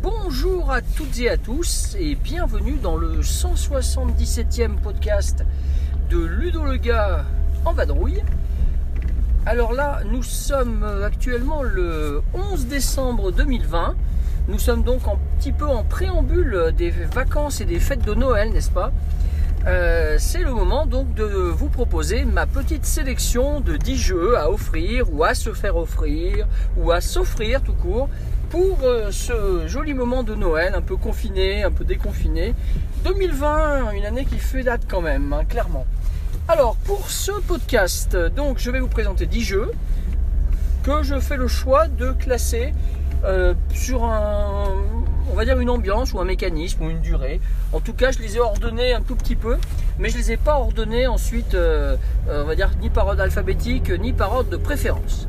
Bonjour à toutes et à tous et bienvenue dans le 177e podcast de Ludo le gars en vadrouille. Alors là, nous sommes actuellement le 11 décembre 2020. Nous sommes donc un petit peu en préambule des vacances et des fêtes de Noël, n'est-ce pas? Euh, C'est le moment donc de vous proposer ma petite sélection de 10 jeux à offrir ou à se faire offrir ou à s'offrir tout court pour euh, ce joli moment de Noël, un peu confiné, un peu déconfiné. 2020, une année qui fait date quand même, hein, clairement. Alors, pour ce podcast, donc, je vais vous présenter 10 jeux que je fais le choix de classer euh, sur une ambiance ou un mécanisme ou une durée. En tout cas, je les ai ordonnés un tout petit peu, mais je les ai pas ordonnés ensuite, euh, euh, on va dire ni par ordre alphabétique ni par ordre de préférence.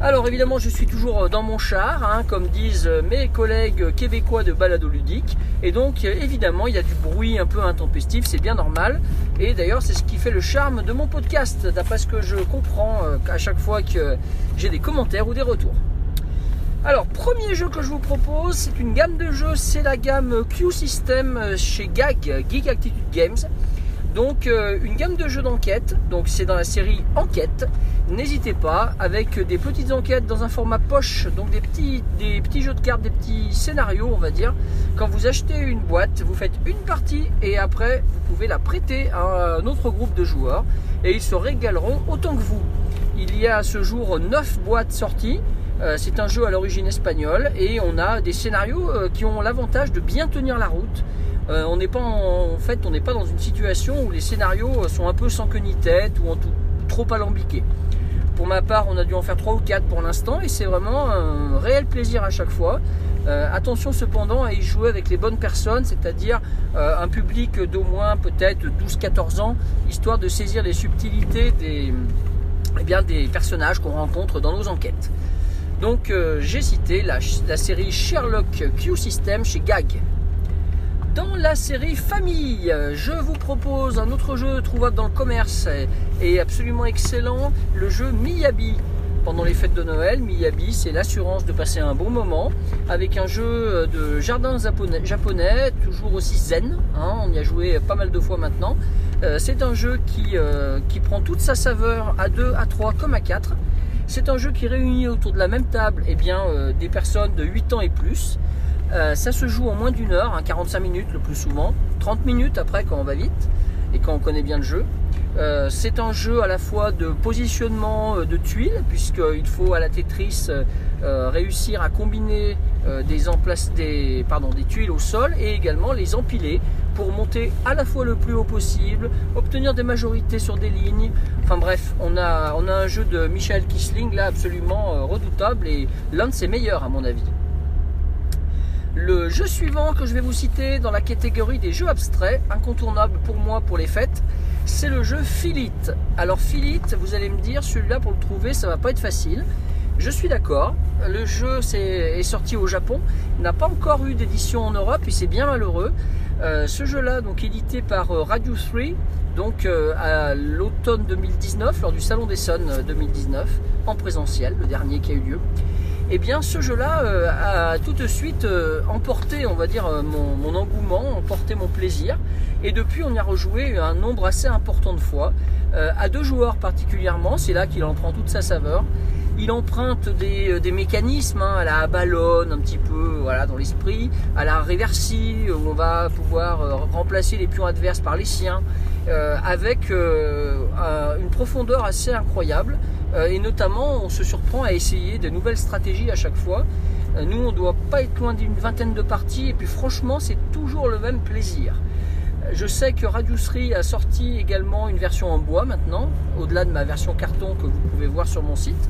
Alors évidemment, je suis toujours dans mon char, hein, comme disent mes collègues québécois de balado ludique. Et donc, évidemment, il y a du bruit un peu intempestif, c'est bien normal. Et d'ailleurs, c'est ce qui fait le charme de mon podcast, d'après ce que je comprends euh, à chaque fois que j'ai des commentaires ou des retours. Alors, premier jeu que je vous propose, c'est une gamme de jeux, c'est la gamme Q-System chez GAG, Geek Attitude Games. Donc euh, une gamme de jeux d'enquête, donc c'est dans la série Enquête. N'hésitez pas, avec des petites enquêtes dans un format poche, donc des petits, jeux de cartes, des petits scénarios on va dire. Quand vous achetez une boîte, vous faites une partie et après vous pouvez la prêter à un autre groupe de joueurs et ils se régaleront autant que vous. Il y a à ce jour 9 boîtes sorties. Euh, c'est un jeu à l'origine espagnole et on a des scénarios euh, qui ont l'avantage de bien tenir la route. Euh, on n'est pas en, fait, on n'est pas dans une situation où les scénarios sont un peu sans queue ni tête ou en tout, trop alambiqués. Pour ma part, on a dû en faire 3 ou 4 pour l'instant et c'est vraiment un réel plaisir à chaque fois. Euh, attention cependant à y jouer avec les bonnes personnes, c'est-à-dire euh, un public d'au moins peut-être 12-14 ans, histoire de saisir les subtilités des, eh bien, des personnages qu'on rencontre dans nos enquêtes. Donc euh, j'ai cité la série Sherlock Q System chez GAG. Dans la série Famille, je vous propose un autre jeu trouvable dans le commerce et absolument excellent, le jeu Miyabi. Pendant les fêtes de Noël, Miyabi, c'est l'assurance de passer un bon moment avec un jeu de jardin japonais, toujours aussi zen. hein, on y a joué pas mal de fois maintenant. Euh, c'est un jeu qui, euh, qui prend toute sa saveur à 2, à 3 comme à 4. C'est un jeu qui réunit autour de la même table eh bien, euh, des personnes de 8 ans et plus. Euh, ça se joue en moins d'une heure, hein, 45 minutes le plus souvent, 30 minutes après quand on va vite et quand on connaît bien le jeu. Euh, c'est un jeu à la fois de positionnement euh, de tuiles, puisqu'il faut à la Tetris réussir à combiner des, emplace- des, pardon, des tuiles au sol et également les empiler pour monter à la fois le plus haut possible, obtenir des majorités sur des lignes. Enfin bref, on a, on a un jeu de Michael Kisling là absolument redoutable et l'un de ses meilleurs à mon avis. Le jeu suivant que je vais vous citer dans la catégorie des jeux abstraits, incontournable pour moi pour les fêtes, c'est le jeu Philite. Alors Philite, vous allez me dire, celui-là pour le trouver, ça va pas être facile. Je suis d'accord, le jeu est sorti au Japon, n'a pas encore eu d'édition en Europe et c'est bien malheureux. Euh, ce jeu-là, donc édité par euh, Radio 3, donc euh, à l'automne 2019, lors du Salon des Sons euh, 2019, en présentiel, le dernier qui a eu lieu. Eh bien, ce jeu-là euh, a tout de suite euh, emporté, on va dire, euh, mon, engouement, emporté mon plaisir. Et depuis, on y a rejoué un nombre assez important de fois. À deux joueurs particulièrement, c'est là qu'il en prend toute sa saveur. Il emprunte des, mécanismes hein, à la ballonne un petit peu voilà, dans l'esprit, à la reversi où on va pouvoir remplacer les pions adverses par les siens, avec un- une profondeur assez incroyable. Euh, et notamment, on se surprend à essayer de nouvelles stratégies à chaque fois. Euh, nous, on doit pas être loin d'une vingtaine de parties, et puis franchement, c'est toujours le même plaisir. Je sais que Radiusserie a sorti également une version en bois maintenant, au-delà de ma version carton que vous pouvez voir sur mon site.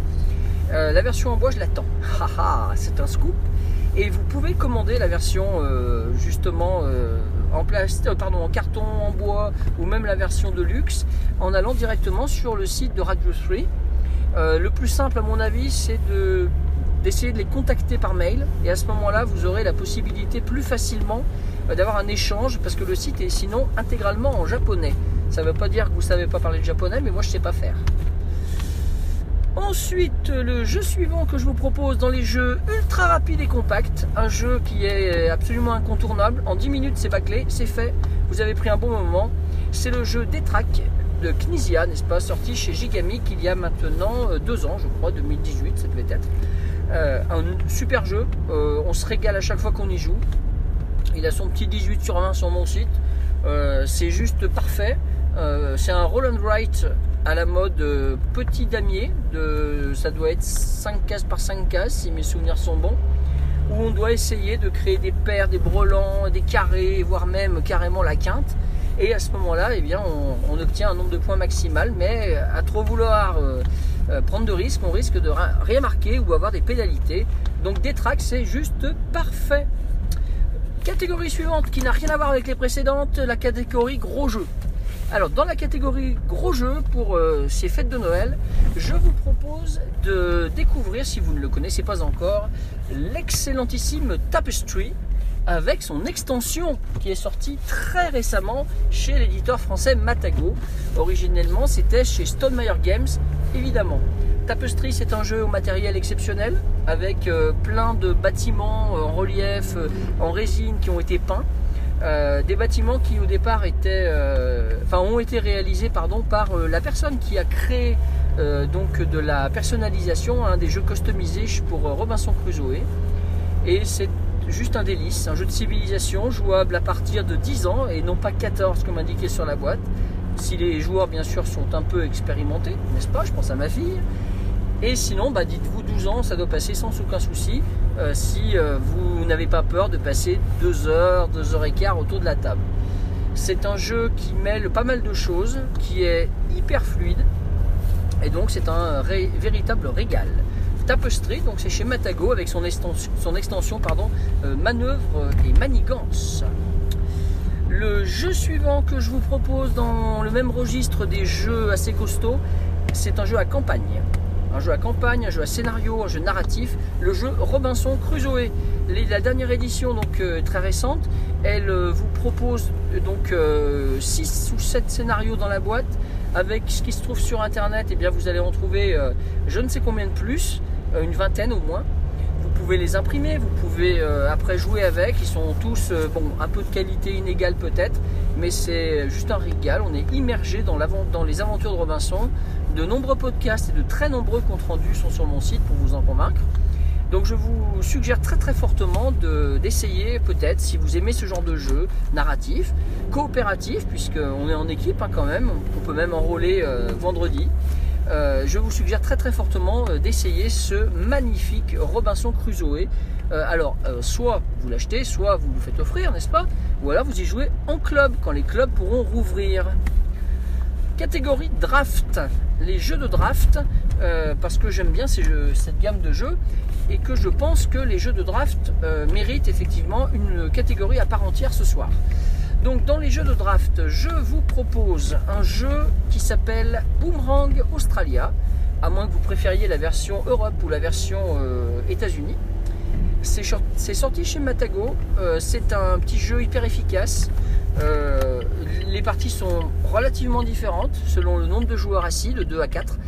Euh, la version en bois, je l'attends. Haha, c'est un scoop. Et vous pouvez commander la version euh, justement euh, en plastique, euh, pardon, en carton, en bois ou même la version de luxe en allant directement sur le site de Radio 3. Euh, le plus simple à mon avis c'est de d'essayer de les contacter par mail et à ce moment-là vous aurez la possibilité plus facilement euh, d'avoir un échange parce que le site est sinon intégralement en japonais. Ça ne veut pas dire que vous ne savez pas parler le japonais mais moi je ne sais pas faire. Ensuite, le jeu suivant que je vous propose dans les jeux ultra rapides et compacts, un jeu qui est absolument incontournable. En 10 minutes, c'est bâclé, c'est fait. Vous avez pris un bon moment. C'est le jeu Detrack de Knizia, n'est-ce pas, sorti chez Gigamic il y a maintenant euh, deux ans, je crois, 2018, ça devait être. Euh, un super jeu. Euh, on se régale à chaque fois qu'on y joue. Il a son petit 18 sur 20 sur mon site. c'est juste parfait. c'est un roll and à la mode petit damier, de, ça doit être 5 cases par 5 cases si mes souvenirs sont bons, où on doit essayer de créer des paires, des brelans, des carrés, voire même carrément la quinte. Et à ce moment-là, eh on, obtient un nombre de points maximal, mais à trop vouloir euh, euh, prendre de risques, on risque de rien marquer ou avoir des pénalités. Donc des tracks, c'est juste parfait. Catégorie suivante qui n'a rien à voir avec les précédentes, la catégorie gros jeu. Alors, dans la catégorie gros jeu pour euh, ces fêtes de Noël, je vous propose de découvrir, si vous ne le connaissez pas encore, l'excellentissime Tapestry avec son extension qui est sortie très récemment chez l'éditeur français Matago. Originellement, c'était chez Stonemeyer Games, évidemment. Tapestry, c'est un jeu au matériel exceptionnel avec euh, plein de bâtiments en relief, euh, en résine qui ont été peints. Euh, des bâtiments qui au départ étaient, euh, enfin, ont été réalisés pardon, par euh, la personne qui a créé donc de la personnalisation, des jeux customisés pour Robinson Crusoe. Et c'est juste un délice, un jeu de civilisation jouable à partir de 10 ans et non pas 14 comme indiqué sur la boîte. Si les joueurs bien sûr sont un peu expérimentés, n'est-ce pas? Je pense à ma fille. Et sinon, bah, dites-vous 12 ans, ça doit passer sans aucun souci euh, si euh, vous n'avez pas peur de passer 2 heures, 2 heures et quart autour de la table. C'est un jeu qui mêle pas mal de choses, qui est hyper fluide et donc c'est un véritable régal. Tapestry, donc c'est chez Matago avec son extension, son extension pardon, euh, manœuvre et manigance. Le jeu suivant que je vous propose dans le même registre des jeux assez costauds, c'est un jeu à campagne un jeu à campagne, un jeu à scénario, un jeu narratif, le jeu Robinson Crusoe. La dernière édition, donc euh, très récente, elle euh, vous propose donc 6 ou 7 scénarios dans la boîte. Avec ce qui se trouve sur internet, et eh bien vous allez en trouver je ne sais combien de plus, une vingtaine au moins. Vous pouvez les imprimer, vous pouvez après jouer avec. Ils sont tous, bon, un peu de qualité inégale peut-être, mais c'est juste un régal. On est immergé dans, dans les aventures de Robinson de nombreux podcasts et de très nombreux comptes rendus sont sur mon site pour vous en convaincre. Donc je vous suggère très très fortement d'essayer peut-être si vous aimez ce genre de jeu narratif, coopératif, puisqu'on est en équipe hein, quand même, on peut même enrôler euh, vendredi. Euh, je vous suggère très très fortement euh, d'essayer ce magnifique Robinson Crusoe. alors, soit vous l'achetez, soit vous le faites offrir, n'est-ce pas? Ou alors vous y jouez en club, quand les clubs pourront rouvrir. Catégorie draft, les jeux de draft, euh, parce que j'aime bien cette gamme de jeux et que je pense que les jeux de draft euh, méritent effectivement une catégorie à part entière ce soir. Donc dans les jeux de draft, je vous propose un jeu qui s'appelle Boomerang Australia, à moins que vous préfériez la version Europe ou la version euh, États-Unis. C'est sorti chez Matago, c'est un petit jeu hyper efficace euh, les parties sont relativement différentes selon le nombre de joueurs assis, de 2 à 4.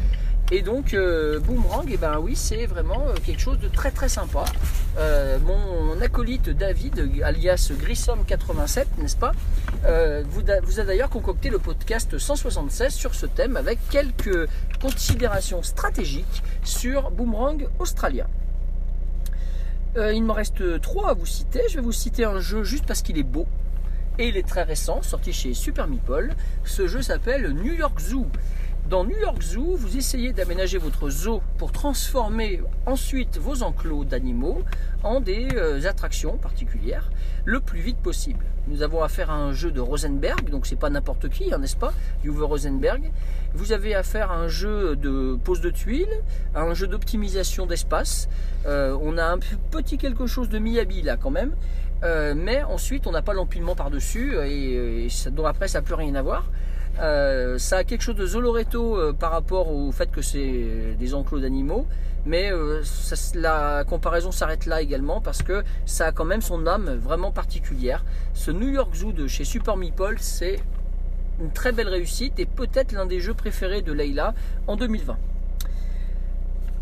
Et donc euh, Boomerang, et eh ben c'est vraiment euh, quelque chose de très très sympa. Mon acolyte David, alias Grissom87, n'est-ce pas, vous, vous, a d'ailleurs concocté le podcast 176 sur ce thème avec quelques considérations stratégiques sur Boomerang Australia. il me reste trois à vous citer. Je vais vous citer un jeu juste parce qu'il est beau et il est très récent, sorti chez Super Meeple. Ce jeu s'appelle New York Zoo. Dans New York Zoo, vous essayez d'aménager votre zoo pour transformer ensuite vos enclos d'animaux en des euh, attractions particulières le plus vite possible. Nous avons affaire à un jeu de Rosenberg, donc c'est pas n'importe qui, hein, n'est-ce pas Uwe Rosenberg. Vous avez affaire à un jeu de pose de tuiles, à un jeu d'optimisation d'espace. Euh, on a un petit quelque chose de Miyabi là quand même. Euh, mais ensuite on n'a pas l'empilement par-dessus et, donc après ça n'a plus rien à voir. Euh, ça a quelque chose de Zoloreto euh, par rapport au fait que c'est des enclos d'animaux, mais euh, la comparaison s'arrête là également parce que ça a quand même son âme vraiment particulière. Ce New York Zoo de chez Super Meeple, c'est une très belle réussite et peut-être l'un des jeux préférés de Leila en 2020.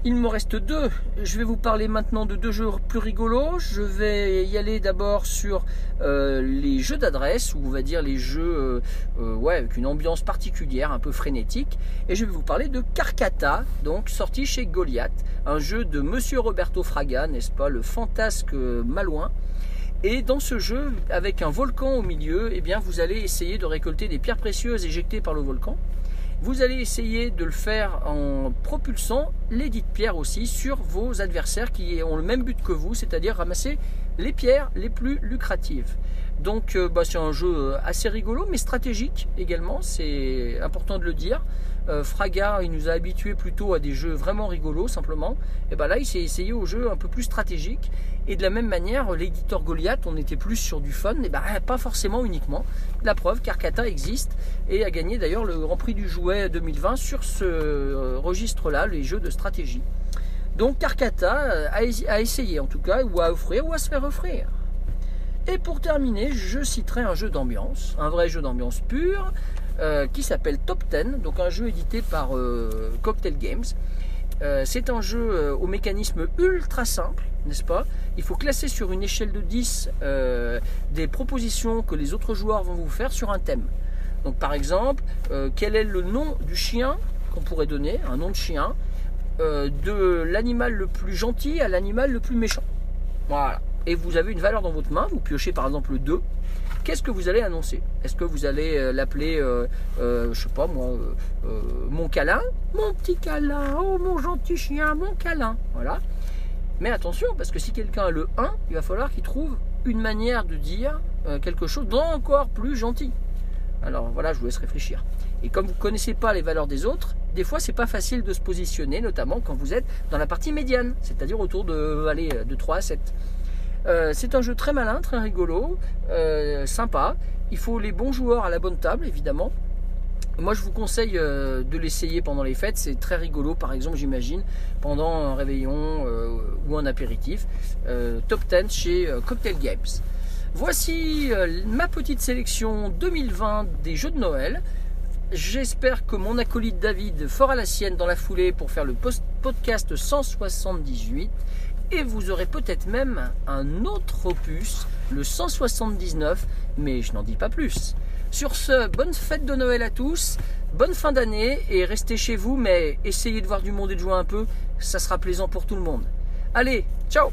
Il me reste deux. Je vais vous parler maintenant de deux jeux plus rigolos. Je vais y aller d'abord sur euh, les jeux d'adresse, ou on va dire les jeux euh, euh, avec une ambiance particulière, un peu frénétique. Et je vais vous parler de Carcata, donc sorti chez Goliath, un jeu de Monsieur Roberto Fraga, n'est-ce pas, le fantasque malouin. Et dans ce jeu, avec un volcan au milieu, eh bien, vous allez essayer de récolter des pierres précieuses éjectées par le volcan. Vous allez essayer de le faire en propulsant les dites pierres aussi sur vos adversaires qui ont le même but que vous, c'est-à-dire ramasser les pierres les plus lucratives. Donc euh, bah, c'est un jeu assez rigolo mais stratégique également, c'est important de le dire. Euh, Fraga, il nous a habitués plutôt à des jeux vraiment rigolos simplement. Et ben là, il s'est essayé au jeu un peu plus stratégique. Et de la même manière, l'éditeur Goliath, on était plus sur du fun, et ben pas forcément uniquement. La preuve, Carcata existe et a gagné d'ailleurs le Grand Prix du Jouet 2020 sur ce euh, registre-là, les jeux de stratégie. Donc Carcata euh, a essayé en tout cas, ou à offrir, ou à se faire offrir. Et pour terminer, je citerai un jeu d'ambiance, un vrai jeu d'ambiance pur, euh, qui s'appelle Top 10, donc un jeu édité par euh, Cocktail Games. Euh, c'est un jeu au mécanisme ultra simple, n'est-ce pas? Il faut classer sur une échelle de 10 euh, des propositions que les autres joueurs vont vous faire sur un thème. Donc par exemple, quel est le nom du chien qu'on pourrait donner, un nom de chien, de l'animal le plus gentil à l'animal le plus méchant. Voilà. Et vous avez une valeur dans votre main, vous piochez par exemple le 2. Qu'est-ce que vous allez annoncer? Est-ce que vous allez euh, l'appeler, euh, euh, je sais pas moi, euh, euh, mon câlin? Mon petit câlin, oh mon gentil chien, mon câlin. Voilà. Mais attention, parce que si quelqu'un a le 1, il va falloir qu'il trouve une manière de dire quelque chose d'encore plus gentil. Alors voilà, je vous laisse réfléchir. Et comme vous ne connaissez pas les valeurs des autres, des fois c'est pas facile de se positionner, notamment quand vous êtes dans la partie médiane, c'est-à-dire autour de, de 3 à 7. Euh, c'est un jeu très malin, très rigolo, euh, sympa. Il faut les bons joueurs à la bonne table, évidemment. Moi, je vous conseille euh, de l'essayer pendant les fêtes. C'est très rigolo, par exemple, j'imagine, pendant un réveillon ou un apéritif. Top 10 chez Cocktail Games. Voici ma petite sélection 2020 des jeux de Noël. J'espère que mon acolyte David fera la sienne dans la foulée pour faire le podcast 178. Vous aurez peut-être même un autre opus, le 179, mais je n'en dis pas plus. Sur ce, bonne fête de Noël à tous, bonne fin d'année et restez chez vous, mais essayez de voir du monde et de jouer un peu, ça sera plaisant pour tout le monde. Allez, ciao